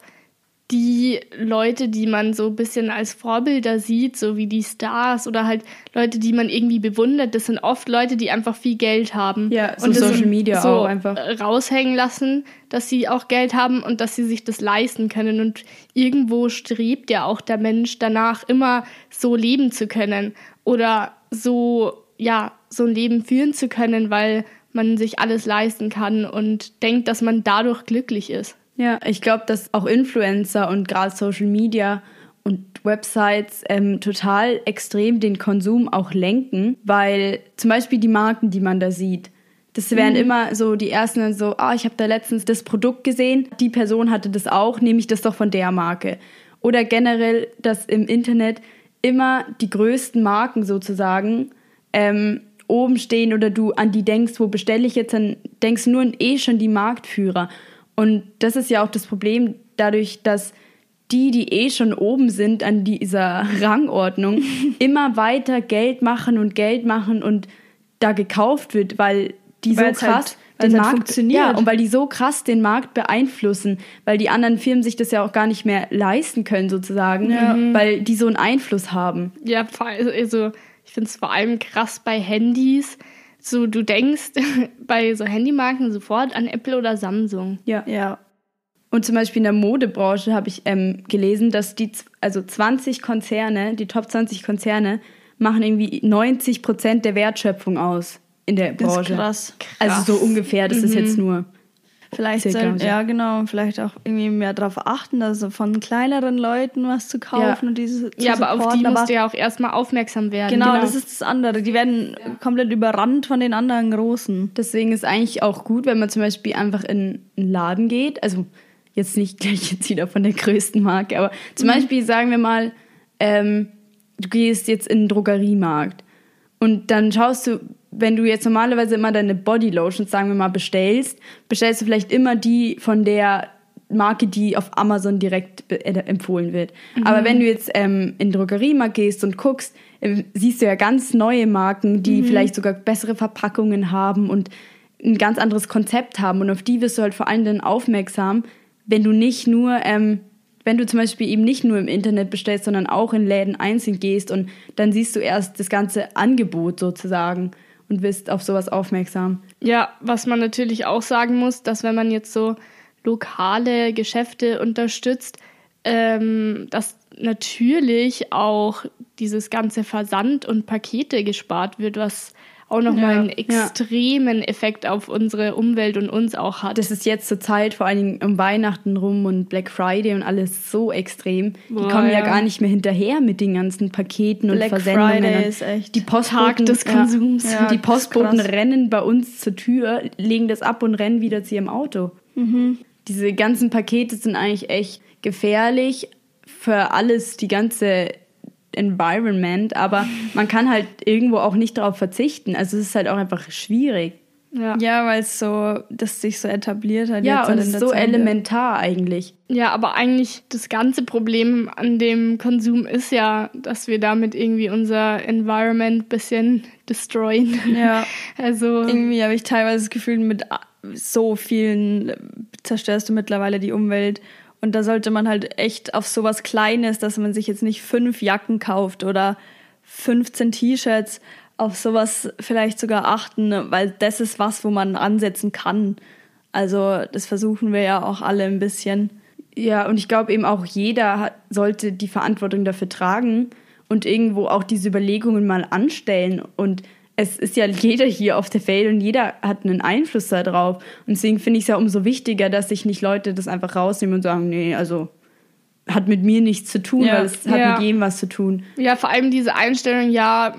die Leute, die man so ein bisschen als Vorbilder sieht, so wie die Stars oder halt Leute, die man irgendwie bewundert, das sind oft Leute, die einfach viel Geld haben. Ja, so und Social Media so auch einfach. Raushängen lassen, dass sie auch Geld haben und dass sie sich das leisten können. Und irgendwo strebt ja auch der Mensch danach, immer so leben zu können oder so ja, so ein Leben führen zu können, weil man sich alles leisten kann und denkt, dass man dadurch glücklich ist. Ja, ich glaube, dass auch Influencer und gerade Social Media und Websites ähm, total extrem den Konsum auch lenken, weil zum Beispiel die Marken, die man da sieht, das wären mhm. immer so die ersten so, ah, ich habe da letztens das Produkt gesehen, die Person hatte das auch, nehme ich das doch von der Marke. Oder generell, dass im Internet immer die größten Marken sozusagen ähm, oben stehen oder du an die denkst, wo bestelle ich jetzt, dann denkst du nur an eh schon die Marktführer. Und das ist ja auch das Problem, dadurch, dass die, die eh schon oben sind an dieser Rangordnung, immer weiter Geld machen und Geld machen und da gekauft wird, weil die weil so krass halt, den halt Markt funktioniert. Ja, und weil die so krass den Markt beeinflussen, weil die anderen Firmen sich das ja auch gar nicht mehr leisten können sozusagen, ja. weil die so einen Einfluss haben. Ja, also ich finde es vor allem krass bei Handys. So, du denkst bei so Handymarken sofort an Apple oder Samsung. Ja. Ja. Und zum Beispiel in der Modebranche habe ich ähm, gelesen, dass die, also 20 Konzerne, die Top 20 Konzerne, machen irgendwie 90 Prozent der Wertschöpfung aus in der Branche. Das ist krass. Also so ungefähr, das mhm. ist jetzt nur. Vielleicht soll, ja genau, vielleicht auch irgendwie mehr darauf achten, also von kleineren Leuten was zu kaufen ja. und diese zu Ja, aber auf die musst du ja auch erstmal aufmerksam werden. Genau, genau, das ist das andere. Die werden ja. komplett überrannt von den anderen Großen. Deswegen ist eigentlich auch gut, wenn man zum Beispiel einfach in einen Laden geht, also jetzt nicht gleich jetzt wieder von der größten Marke, aber zum mhm. Beispiel sagen wir mal, ähm, du gehst jetzt in den Drogeriemarkt und dann schaust du, wenn du jetzt normalerweise immer deine Bodylotions, sagen wir mal, bestellst, bestellst du vielleicht immer die von der Marke, die auf Amazon direkt äh, empfohlen wird. Mhm. Aber wenn du jetzt ähm, in Drogeriemarkt gehst und guckst, äh, siehst du ja ganz neue Marken, die mhm. vielleicht sogar bessere Verpackungen haben und ein ganz anderes Konzept haben. Und auf die wirst du halt vor allem dann aufmerksam, wenn du nicht nur, ähm, wenn du zum Beispiel eben nicht nur im Internet bestellst, sondern auch in Läden einzeln gehst und dann siehst du erst das ganze Angebot sozusagen und wirst auf sowas aufmerksam. Ja, was man natürlich auch sagen muss, dass wenn man jetzt so lokale Geschäfte unterstützt, ähm, dass natürlich auch dieses ganze Versand und Pakete gespart wird, was auch nochmal ja, einen extremen ja. Effekt auf unsere Umwelt und uns auch hat. Das ist jetzt zur Zeit, vor allen Dingen um Weihnachten rum und Black Friday und alles so extrem. Boah, die kommen ja. ja. gar nicht mehr hinterher mit den ganzen Paketen Black und Versendungen. Friday ist echt die Postboten, Tag des Konsums. die Postboten rennen bei uns zur Tür, legen das ab und rennen wieder zu ihrem Auto. Mhm. Diese ganzen Pakete sind eigentlich echt gefährlich für alles, die ganze Environment, aber man kann halt irgendwo auch nicht darauf verzichten. Also es ist halt auch einfach schwierig. Ja, ja weil es so, das sich so etabliert hat. Ja, und es ist so Zeit. elementar eigentlich. Ja, aber eigentlich das ganze Problem an dem Konsum ist ja, dass wir damit irgendwie unser Environment ein bisschen destroyen. Ja. also irgendwie habe ich teilweise das Gefühl, mit so vielen zerstörst du mittlerweile die Umwelt und da sollte man halt echt auf sowas Kleines, dass man sich jetzt nicht fünf Jacken kauft oder 15 T-Shirts, auf sowas vielleicht sogar achten, weil das ist was, wo man ansetzen kann. Also das versuchen wir ja auch alle ein bisschen. Ja, und ich glaube eben auch jeder sollte die Verantwortung dafür tragen und irgendwo auch diese Überlegungen mal anstellen und es ist ja jeder hier auf der Welt und jeder hat einen Einfluss darauf. Und deswegen finde ich es ja umso wichtiger, dass sich nicht Leute das einfach rausnehmen und sagen, nee, also hat mit mir nichts zu tun, ja. weil es hat ja. mit jedem was zu tun. Ja, vor allem diese Einstellung, ja,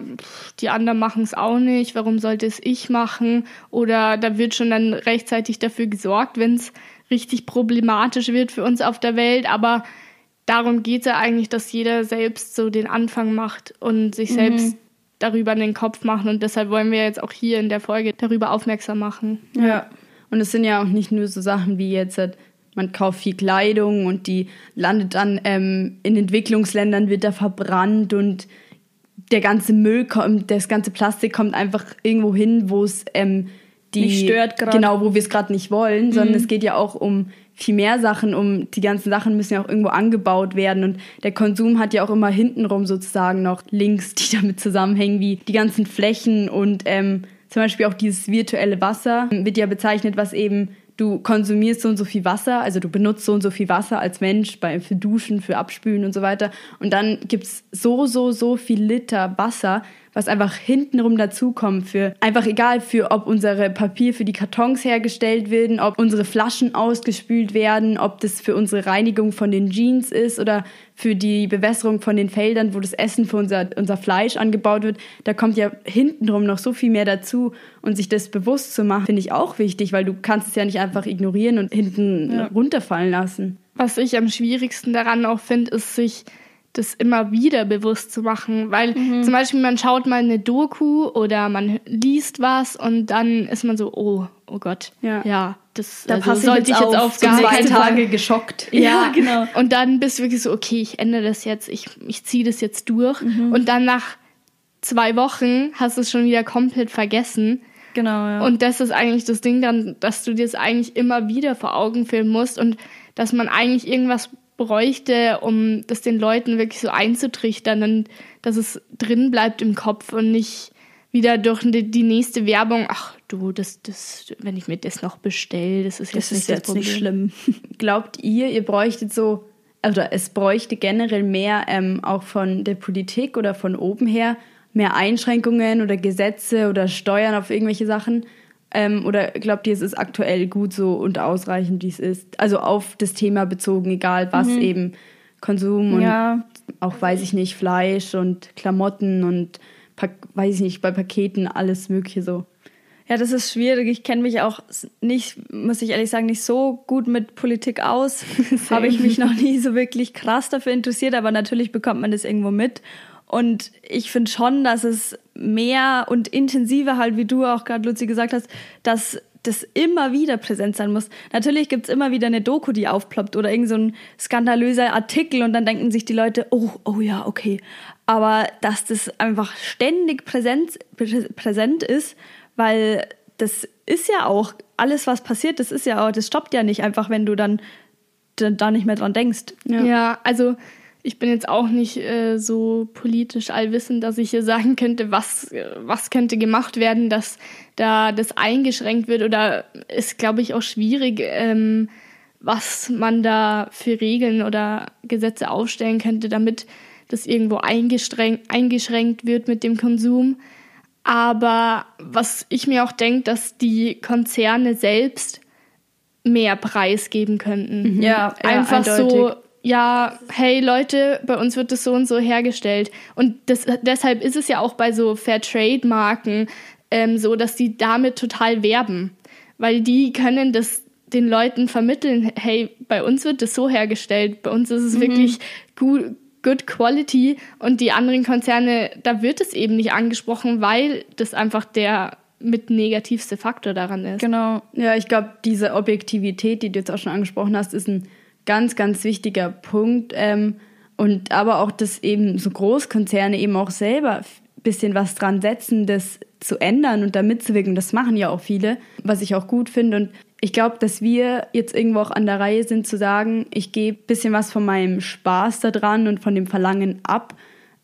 die anderen machen es auch nicht, warum sollte es ich machen? Oder da wird schon dann rechtzeitig dafür gesorgt, wenn es richtig problematisch wird für uns auf der Welt. Aber darum geht es ja eigentlich, dass jeder selbst so den Anfang macht und sich mhm. selbst darüber in den Kopf machen. Und deshalb wollen wir jetzt auch hier in der Folge darüber aufmerksam machen. Ja. Und es sind ja auch nicht nur so Sachen wie jetzt, halt, man kauft viel Kleidung und die landet dann ähm, in Entwicklungsländern, wird da verbrannt und der ganze Müll kommt, das ganze Plastik kommt einfach irgendwo hin, wo es ähm, die nicht stört gerade. Genau, wo wir es gerade nicht wollen, mhm. sondern es geht ja auch um viel mehr Sachen, um die ganzen Sachen müssen ja auch irgendwo angebaut werden und der Konsum hat ja auch immer hintenrum sozusagen noch Links, die damit zusammenhängen, wie die ganzen Flächen und ähm, zum Beispiel auch dieses virtuelle Wasser wird ja bezeichnet, was eben du konsumierst so und so viel Wasser, also du benutzt so und so viel Wasser als Mensch bei, für Duschen, für Abspülen und so weiter. Und dann gibt's so, so, so viel Liter Wasser, was einfach hintenrum dazukommt für einfach egal für ob unsere Papier für die Kartons hergestellt werden, ob unsere Flaschen ausgespült werden, ob das für unsere Reinigung von den Jeans ist oder für die Bewässerung von den Feldern, wo das Essen für unser, unser Fleisch angebaut wird. Da kommt ja hintenrum noch so viel mehr dazu und sich das bewusst zu machen, finde ich auch wichtig, weil du kannst es ja nicht einfach ignorieren und hinten ja. runterfallen lassen. Was ich am schwierigsten daran auch finde, ist sich das immer wieder bewusst zu machen. Weil mhm. zum Beispiel man schaut mal eine Doku oder man liest was und dann ist man so, oh, oh Gott, ja, ja das da also, sollte ich jetzt auf, auf gar zwei Tage geschockt. Ja, ja, genau. Und dann bist du wirklich so, okay, ich ändere das jetzt, ich, ich ziehe das jetzt durch. Mhm. Und dann nach zwei Wochen hast du es schon wieder komplett vergessen. Genau, ja. Und das ist eigentlich das Ding dann, dass du dir es eigentlich immer wieder vor Augen führen musst und dass man eigentlich irgendwas bräuchte, um das den Leuten wirklich so einzutrichtern und dass es drin bleibt im Kopf und nicht wieder durch die, nächste Werbung, ach du, das, das, wenn ich mir das noch bestelle, das ist jetzt, das nicht, ist jetzt das nicht schlimm. Glaubt ihr, ihr bräuchtet so, oder es bräuchte generell mehr ähm, auch von der Politik oder von oben her mehr Einschränkungen oder Gesetze oder Steuern auf irgendwelche Sachen? Ähm, oder glaubt ihr, es ist aktuell gut so und ausreichend, wie es ist? Also auf das Thema bezogen, egal was mhm. eben, Konsum und ja. auch, weiß ich nicht, Fleisch und Klamotten und, weiß ich nicht, bei Paketen alles Mögliche so. Ja, das ist schwierig. Ich kenne mich auch nicht, muss ich ehrlich sagen, nicht so gut mit Politik aus. Habe ich mich noch nie so wirklich krass dafür interessiert, aber natürlich bekommt man das irgendwo mit. Und ich finde schon, dass es mehr und intensiver halt, wie du auch gerade, Luzi, gesagt hast, dass das immer wieder präsent sein muss. Natürlich gibt's immer wieder eine Doku, die aufploppt oder irgend so ein skandalöser Artikel und dann denken sich die Leute, oh, oh ja, okay. Aber dass das einfach ständig präsent, präsent ist, weil das ist ja auch, alles was passiert, das ist ja auch, das stoppt ja nicht einfach, wenn du dann da nicht mehr dran denkst. Ja, ja also ich bin jetzt auch nicht äh, so politisch allwissend, dass ich hier sagen könnte, was, was könnte gemacht werden, dass da das eingeschränkt wird. Oder ist, glaube ich, auch schwierig, ähm, was man da für Regeln oder Gesetze aufstellen könnte, damit das irgendwo eingeschränkt wird mit dem Konsum. Aber was ich mir auch denke, dass die Konzerne selbst mehr Preis geben könnten. Mhm. Ja, einfach ja, so ja, hey Leute, bei uns wird das so und so hergestellt. Und das, deshalb ist es ja auch bei so Fairtrade-Marken ähm, so, dass die damit total werben. Weil die können das den Leuten vermitteln, hey, bei uns wird das so hergestellt, bei uns ist es mhm. wirklich gut, good quality und die anderen Konzerne, da wird es eben nicht angesprochen, weil das einfach der mit negativste Faktor daran ist. Genau. Ja, ich glaube, diese Objektivität, die du jetzt auch schon angesprochen hast, ist ein ganz, ganz wichtiger Punkt. Ähm, und aber auch, dass eben so Großkonzerne eben auch selber ein bisschen was dran setzen, das zu ändern und da mitzuwirken. Das machen ja auch viele, was ich auch gut finde. Und ich glaube, dass wir jetzt irgendwo auch an der Reihe sind zu sagen, ich gebe ein bisschen was von meinem Spaß da dran und von dem Verlangen ab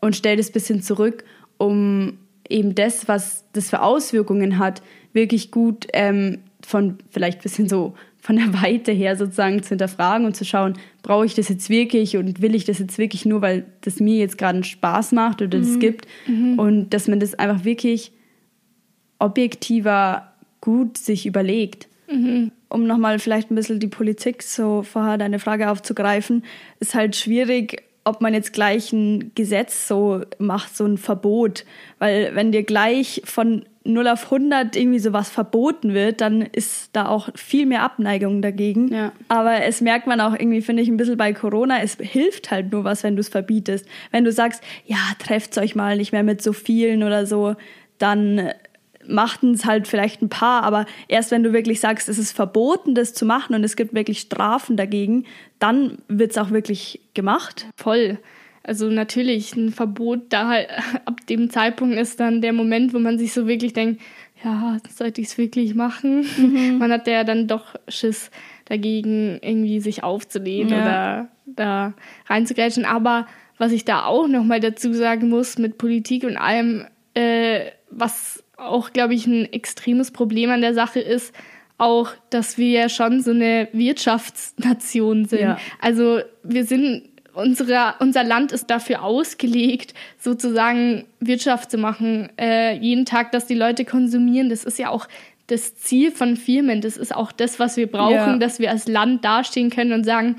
und stelle das ein bisschen zurück, um eben das, was das für Auswirkungen hat, wirklich gut ähm, von vielleicht ein bisschen so von der Weite her sozusagen zu hinterfragen und zu schauen, brauche ich das jetzt wirklich und will ich das jetzt wirklich nur, weil das mir jetzt gerade einen Spaß macht oder das mhm. gibt. Mhm. Und dass man das einfach wirklich objektiver gut sich überlegt. Mhm. Um nochmal vielleicht ein bisschen die Politik so vorher deine Frage aufzugreifen, ist halt schwierig, ob man jetzt gleich ein Gesetz so macht, so ein Verbot. Weil wenn dir gleich von 0 auf 100 irgendwie sowas verboten wird, dann ist da auch viel mehr Abneigung dagegen. Ja. Aber es merkt man auch irgendwie, finde ich, ein bisschen bei Corona, es hilft halt nur was, wenn du es verbietest. Wenn du sagst, ja, trefft euch mal nicht mehr mit so vielen oder so, dann machten es halt vielleicht ein paar, aber erst wenn du wirklich sagst, es ist verboten, das zu machen und es gibt wirklich Strafen dagegen, dann wird es auch wirklich gemacht. Voll. Also natürlich ein Verbot da halt ab dem Zeitpunkt ist dann der Moment, wo man sich so wirklich denkt, ja, sollte ich es wirklich machen? Mhm. Man hat ja dann doch Schiss dagegen, irgendwie sich aufzulehnen ja. oder da reinzugrätschen. Aber was ich da auch nochmal dazu sagen muss mit Politik und allem, äh, was auch, glaube ich, ein extremes Problem an der Sache ist, auch, dass wir ja schon so eine Wirtschaftsnation sind. Ja. Also wir sind unsere, unser Land ist dafür ausgelegt, sozusagen Wirtschaft zu machen. Äh, jeden Tag, dass die Leute konsumieren, das ist ja auch das Ziel von Firmen. Das ist auch das, was wir brauchen, ja. dass wir als Land dastehen können und sagen,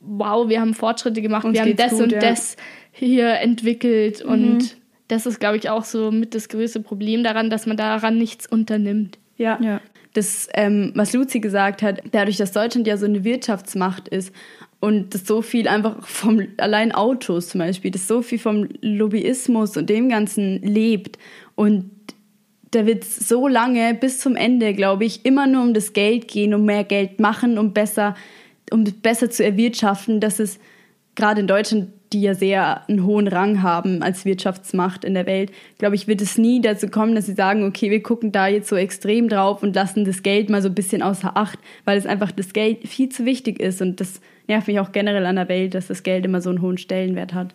wow, wir haben Fortschritte gemacht, Uns wir haben das gut, und ja. das hier entwickelt. Mhm. Und das ist, glaube ich, auch so mit das größte Problem daran, dass man daran nichts unternimmt. Ja. ja. Das, ähm, was Luzi gesagt hat, dadurch, dass Deutschland ja so eine Wirtschaftsmacht ist, und das so viel einfach vom allein Autos zum Beispiel, das so viel vom Lobbyismus und dem Ganzen lebt und da wird es so lange bis zum Ende, glaube ich, immer nur um das Geld gehen, um mehr Geld machen, um besser, um besser zu erwirtschaften, dass es gerade in Deutschland, die ja sehr einen hohen Rang haben als Wirtschaftsmacht in der Welt, glaube ich, wird es nie dazu kommen, dass sie sagen, okay, wir gucken da jetzt so extrem drauf und lassen das Geld mal so ein bisschen außer Acht, weil es einfach das Geld viel zu wichtig ist und das nervt mich auch generell an der Welt, dass das Geld immer so einen hohen Stellenwert hat.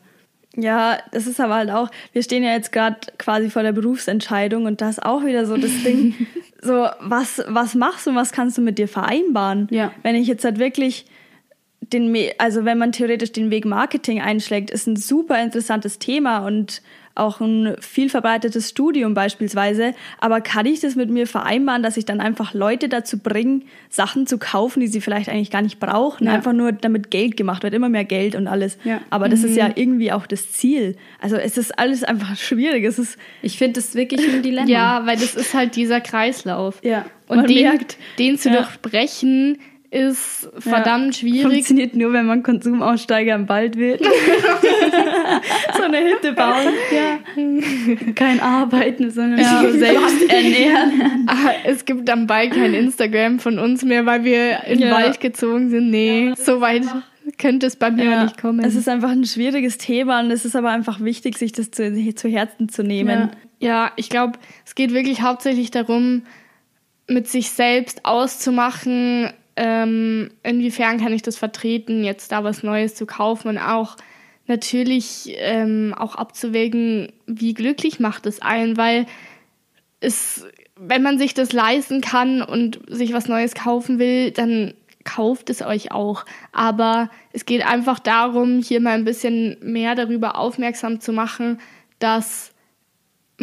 Ja, das ist aber halt auch, wir stehen ja jetzt gerade quasi vor der Berufsentscheidung und da ist auch wieder so das Ding, so was, was machst du und was kannst du mit dir vereinbaren? Ja. Wenn ich jetzt halt wirklich den, also wenn man theoretisch den Weg Marketing einschlägt, ist ein super interessantes Thema und auch ein viel verbreitetes Studium beispielsweise. Aber kann ich das mit mir vereinbaren, dass ich dann einfach Leute dazu bringe, Sachen zu kaufen, die sie vielleicht eigentlich gar nicht brauchen, ja. einfach nur damit Geld gemacht wird, immer mehr Geld und alles. Ja. Aber das mhm. ist ja mhm. irgendwie auch das Ziel. Also es ist alles einfach schwierig. Es ist, ich finde das wirklich ein Dilemma. Ja, weil das ist halt dieser Kreislauf. Ja. Und den, merkt, den zu ja. durchbrechen, ist verdammt ja, schwierig. Funktioniert nur, wenn man Konsumaussteiger im Wald wird. so eine Hütte bauen. Ja. Kein Arbeiten, sondern ja. selbst ernähren. Ah, es gibt am Ball kein Instagram von uns mehr, weil wir in den ja. Wald gezogen sind. Nee, ja, so weit könnte es bei mir ja, nicht kommen. Es ist einfach ein schwieriges Thema und es ist aber einfach wichtig, sich das zu, zu Herzen zu nehmen. Ja, ich glaube, es geht wirklich hauptsächlich darum, mit sich selbst auszumachen, ähm, inwiefern kann ich das vertreten, jetzt da was Neues zu kaufen und auch natürlich ähm, auch abzuwägen, wie glücklich macht es einen, weil es, wenn man sich das leisten kann und sich was Neues kaufen will, dann kauft es euch auch. Aber es geht einfach darum, hier mal ein bisschen mehr darüber aufmerksam zu machen, dass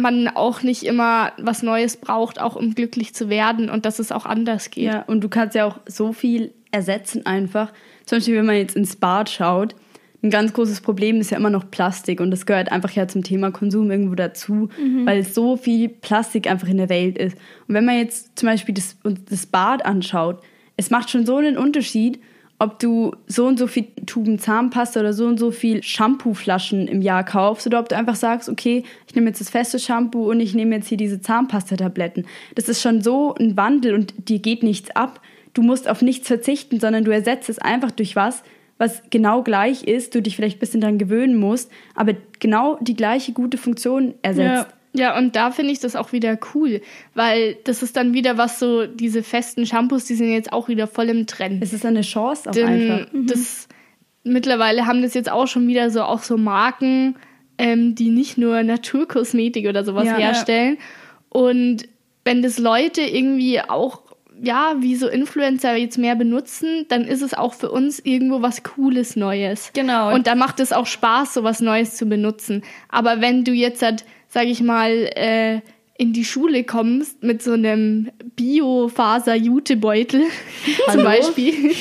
man auch nicht immer was Neues braucht, auch um glücklich zu werden und dass es auch anders geht. Ja, und du kannst ja auch so viel ersetzen einfach. Zum Beispiel, wenn man jetzt ins Bad schaut, ein ganz großes Problem ist ja immer noch Plastik und das gehört einfach ja zum Thema Konsum irgendwo dazu, mhm. weil so viel Plastik einfach in der Welt ist. Und wenn man jetzt zum Beispiel das, das Bad anschaut, es macht schon so einen Unterschied, ob du so und so viel Tuben Zahnpasta oder so und so viel Shampooflaschen im Jahr kaufst oder ob du einfach sagst, okay, ich nehme jetzt das feste Shampoo und ich nehme jetzt hier diese Zahnpastatabletten. Das ist schon so ein Wandel und dir geht nichts ab. Du musst auf nichts verzichten, sondern du ersetzt es einfach durch was, was genau gleich ist, du dich vielleicht ein bisschen daran gewöhnen musst, aber genau die gleiche gute Funktion ersetzt. Ja. Ja, und da finde ich das auch wieder cool, weil das ist dann wieder was so, diese festen Shampoos, die sind jetzt auch wieder voll im Trend. Es ist eine Chance auch Denn einfach. Mhm. Das, mittlerweile haben das jetzt auch schon wieder so auch so Marken, ähm, die nicht nur Naturkosmetik oder sowas ja, herstellen. Ja. Und wenn das Leute irgendwie auch ja, wie so Influencer jetzt mehr benutzen, dann ist es auch für uns irgendwo was Cooles Neues. Genau. Und da macht es auch Spaß, so was Neues zu benutzen. Aber wenn du jetzt halt sag ich mal, äh, in die Schule kommst mit so einem Biofaser-Jutebeutel zum Beispiel.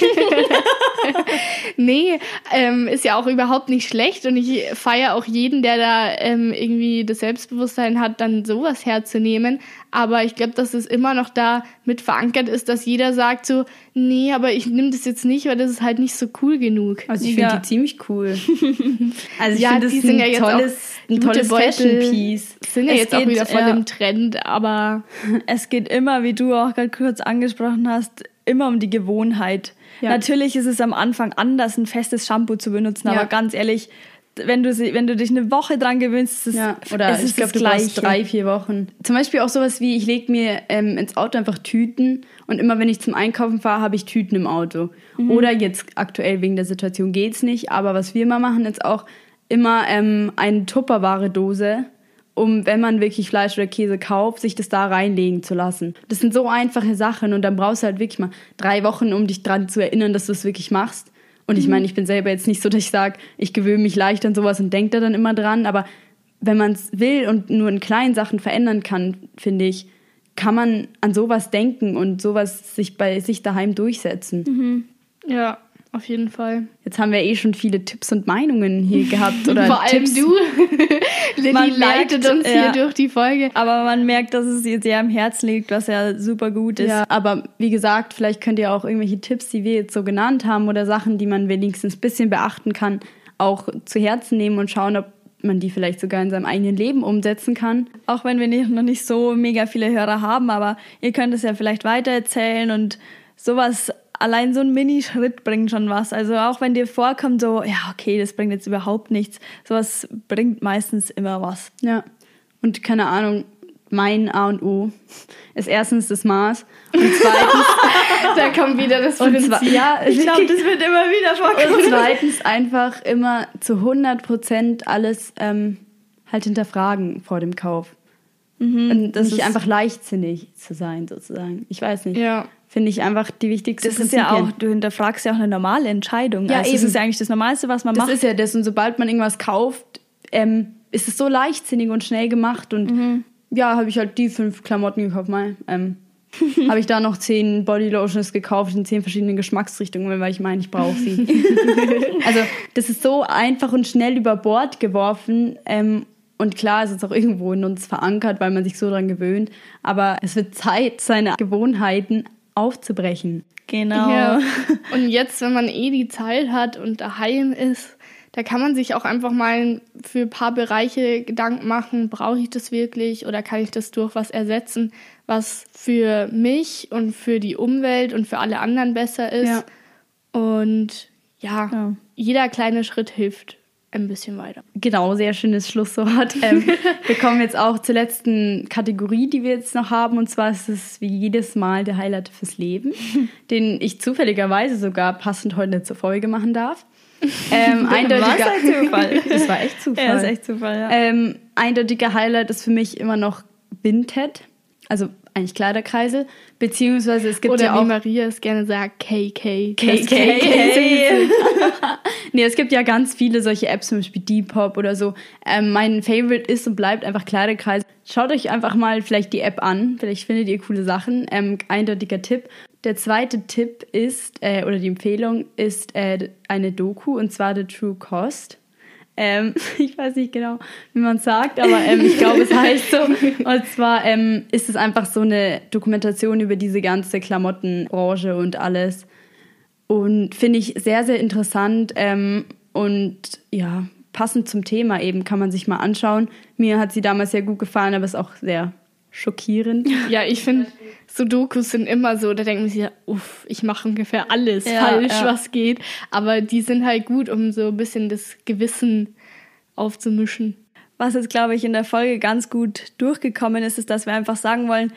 nee, ähm, ist ja auch überhaupt nicht schlecht und ich feiere auch jeden, der da ähm, irgendwie das Selbstbewusstsein hat, dann sowas herzunehmen. Aber ich glaube, dass es immer noch da mit verankert ist, dass jeder sagt so, nee, aber ich nehme das jetzt nicht, weil das ist halt nicht so cool genug. Also ich finde die ziemlich cool. also ich ja, finde das die ein ja jetzt tolles, auch, ein tolles Fashion Piece. Sind ja es jetzt geht, auch wieder voll ja. im Trend, aber es geht immer, wie du auch gerade kurz angesprochen hast, immer um die Gewohnheit. Ja. Natürlich ist es am Anfang anders, ein festes Shampoo zu benutzen, ja. aber ganz ehrlich, wenn du, wenn du dich eine Woche dran gewöhnst, ist ja, oder es ich glaube, du brauchst drei, vier Wochen. Zum Beispiel auch sowas wie, ich lege mir ähm, ins Auto einfach Tüten und immer wenn ich zum Einkaufen fahre, habe ich Tüten im Auto. Mhm. Oder jetzt aktuell wegen der Situation geht es nicht, aber was wir mal machen, ist auch immer ähm, eine Tupperware-Dose um, wenn man wirklich Fleisch oder Käse kauft, sich das da reinlegen zu lassen. Das sind so einfache Sachen und dann brauchst du halt wirklich mal drei Wochen, um dich dran zu erinnern, dass du es wirklich machst. Und ich mhm. meine, ich bin selber jetzt nicht so, dass ich sage, ich gewöhne mich leicht an sowas und denke da dann immer dran. Aber wenn man es will und nur in kleinen Sachen verändern kann, finde ich, kann man an sowas denken und sowas sich bei sich daheim durchsetzen. Mhm. Ja. Auf jeden Fall. Jetzt haben wir eh schon viele Tipps und Meinungen hier gehabt. Oder Vor allem Tipps. du. Lilly leitet merkt, uns ja. hier durch die Folge. Aber man merkt, dass es ihr sehr am Herzen liegt, was ja super gut ist. Ja, aber wie gesagt, vielleicht könnt ihr auch irgendwelche Tipps, die wir jetzt so genannt haben oder Sachen, die man wenigstens ein bisschen beachten kann, auch zu Herzen nehmen und schauen, ob man die vielleicht sogar in seinem eigenen Leben umsetzen kann. Auch wenn wir nicht, noch nicht so mega viele Hörer haben, aber ihr könnt es ja vielleicht weitererzählen und sowas, allein so ein Minischritt bringt schon was. Also auch wenn dir vorkommt, so, ja, okay, das bringt jetzt überhaupt nichts, sowas bringt meistens immer was. Ja. Und keine Ahnung, mein A und O ist erstens das Maß und zweitens, Da kommt wieder das Prinzip. ja, Ich glaube, das wird immer wieder vorkommen. und zweitens einfach immer zu 100 Prozent alles ähm, halt hinterfragen vor dem Kauf. und das nicht ist- einfach leichtsinnig zu sein, sozusagen. Ich weiß nicht. Ja. Finde ich einfach die wichtigste Das ist ja auch, Prinzipien. du hinterfragst ja auch eine normale Entscheidung. Ja, also Das eben. ist ja eigentlich das Normalste, was man Das macht. ist ja das. Und sobald man irgendwas kauft, ähm, ist es so leichtsinnig und schnell gemacht. Und Mhm. ja, habe ich halt die fünf Klamotten gekauft. Mal ähm, habe ich da noch zehn Bodylotions gekauft in zehn verschiedenen Geschmacksrichtungen, weil ich meine, ich brauche sie. also das ist so einfach und schnell über Bord geworfen. Ähm, und klar, es ist auch irgendwo in uns verankert, weil man sich so dran gewöhnt. Aber es wird Zeit, seine Gewohnheiten aufzubrechen. genau. Ja. Und jetzt, wenn man eh die Zeit hat und daheim ist, da kann man sich auch einfach mal für ein paar Bereiche Gedanken machen, brauche ich das wirklich oder kann ich das durch was ersetzen, was für mich und für die Umwelt und für alle anderen besser ist. Ja. Und ja, Ja. jeder kleine Schritt hilft ein bisschen weiter. Genau, sehr schönes Schlusswort. Ähm, wir kommen jetzt auch zur letzten Kategorie, die wir jetzt noch haben. Und zwar ist es wie jedes Mal der Highlight fürs Leben, den ich zufälligerweise sogar passend heute zur Folge machen darf. Ähm, eindeutiger, ein Zufall. Das war echt Zufall. Ja, ist echt Zufall, ja. Ähm, eindeutiger Highlight ist für mich immer noch Vinted, also eigentlich Kleiderkreisel, beziehungsweise es gibt Oder ja wie auch Maria es gerne sagt, KK. KK. nee, es gibt ja ganz viele solche Apps, zum Beispiel Depop oder so. Ähm, mein Favorite ist und bleibt einfach Kleiderkreis. Schaut euch einfach mal vielleicht die App an. Vielleicht findet ihr coole Sachen. Ähm, eindeutiger Tipp. Der zweite Tipp ist, äh, oder die Empfehlung ist äh, eine Doku und zwar The True Cost. Ähm, ich weiß nicht genau, wie man sagt, aber ähm, ich glaube, es heißt so. Und zwar ähm, ist es einfach so eine Dokumentation über diese ganze Klamottenbranche und alles. Und finde ich sehr, sehr interessant ähm, und ja, passend zum Thema eben kann man sich mal anschauen. Mir hat sie damals sehr gut gefallen, aber ist auch sehr schockierend. Ja, ich finde, Sudokus sind immer so, da denkt man sich, ja, uff, ich mache ungefähr alles Ja, falsch, ja. was geht. Aber die sind halt gut, um so ein bisschen das Gewissen aufzumischen. Was jetzt, glaube ich, in der Folge ganz gut durchgekommen ist, ist, dass wir einfach sagen wollen,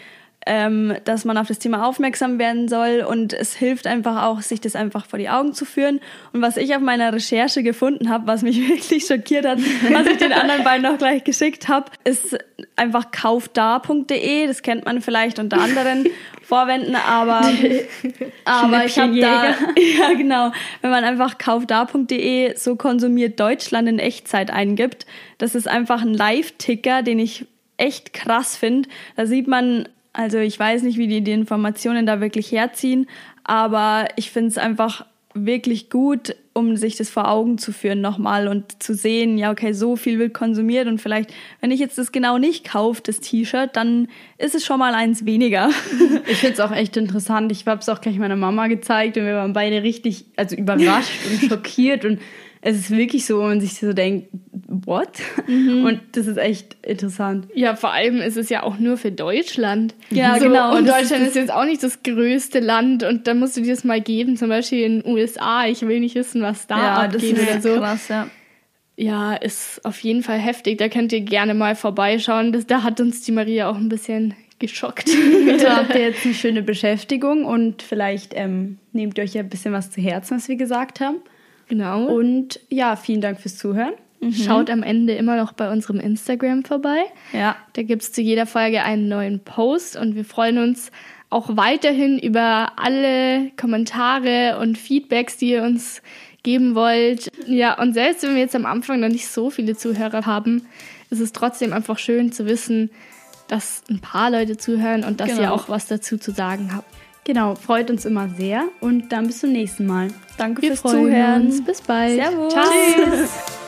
ähm, dass man auf das Thema aufmerksam werden soll und es hilft einfach auch, sich das einfach vor die Augen zu führen. Und was ich auf meiner Recherche gefunden habe, was mich wirklich schockiert hat, was ich den anderen beiden auch gleich geschickt habe, ist einfach kaufda.de. Das kennt man vielleicht unter anderen Vorwänden, aber, aber ich habe da, ja genau, wenn man einfach kaufda.de so konsumiert Deutschland in Echtzeit eingibt, das ist einfach ein Live-Ticker, den ich echt krass finde. Da sieht man, also ich weiß nicht, wie die die Informationen da wirklich herziehen, aber ich finde es einfach wirklich gut, um sich das vor Augen zu führen nochmal und zu sehen, ja, okay, so viel wird konsumiert und vielleicht, wenn ich jetzt das genau nicht kaufe, das T-Shirt, dann ist es schon mal eins weniger. Ich finde es auch echt interessant. Ich habe es auch gleich meiner Mama gezeigt und wir waren beide richtig also überrascht und schockiert und es ist wirklich so, wo man sich so denkt, what? Und das ist echt interessant. Ja, vor allem ist es ja auch nur für Deutschland. Ja, so, genau. Und Und Deutschland ist jetzt auch nicht das größte Land und dann musst du dir das mal geben, zum Beispiel in den USA. Ich will nicht wissen, was da abgeht oder so. krass, ja. Ja, ist auf jeden Fall heftig. Da könnt ihr gerne mal vorbeischauen. Das, da hat uns die Maria auch ein bisschen geschockt. Da habt ihr jetzt eine schöne Beschäftigung und vielleicht ähm, nehmt ihr euch ja ein bisschen was zu Herzen, was wir gesagt haben. Genau. Und ja, vielen Dank fürs Zuhören. Schaut am Ende immer noch bei unserem Instagram vorbei. Ja, Da gibt es zu jeder Folge einen neuen Post und wir freuen uns auch weiterhin über alle Kommentare und Feedbacks, die ihr uns geben wollt. Ja, und selbst wenn wir jetzt am Anfang noch nicht so viele Zuhörer haben, ist es trotzdem einfach schön zu wissen, dass ein paar Leute zuhören und dass ihr Genau. auch was dazu zu sagen habt. Genau, freut uns immer sehr und dann bis zum nächsten Mal. Danke Wir fürs Zuhören. Uns. Bis bald. Servus. Ciao. Tschüss.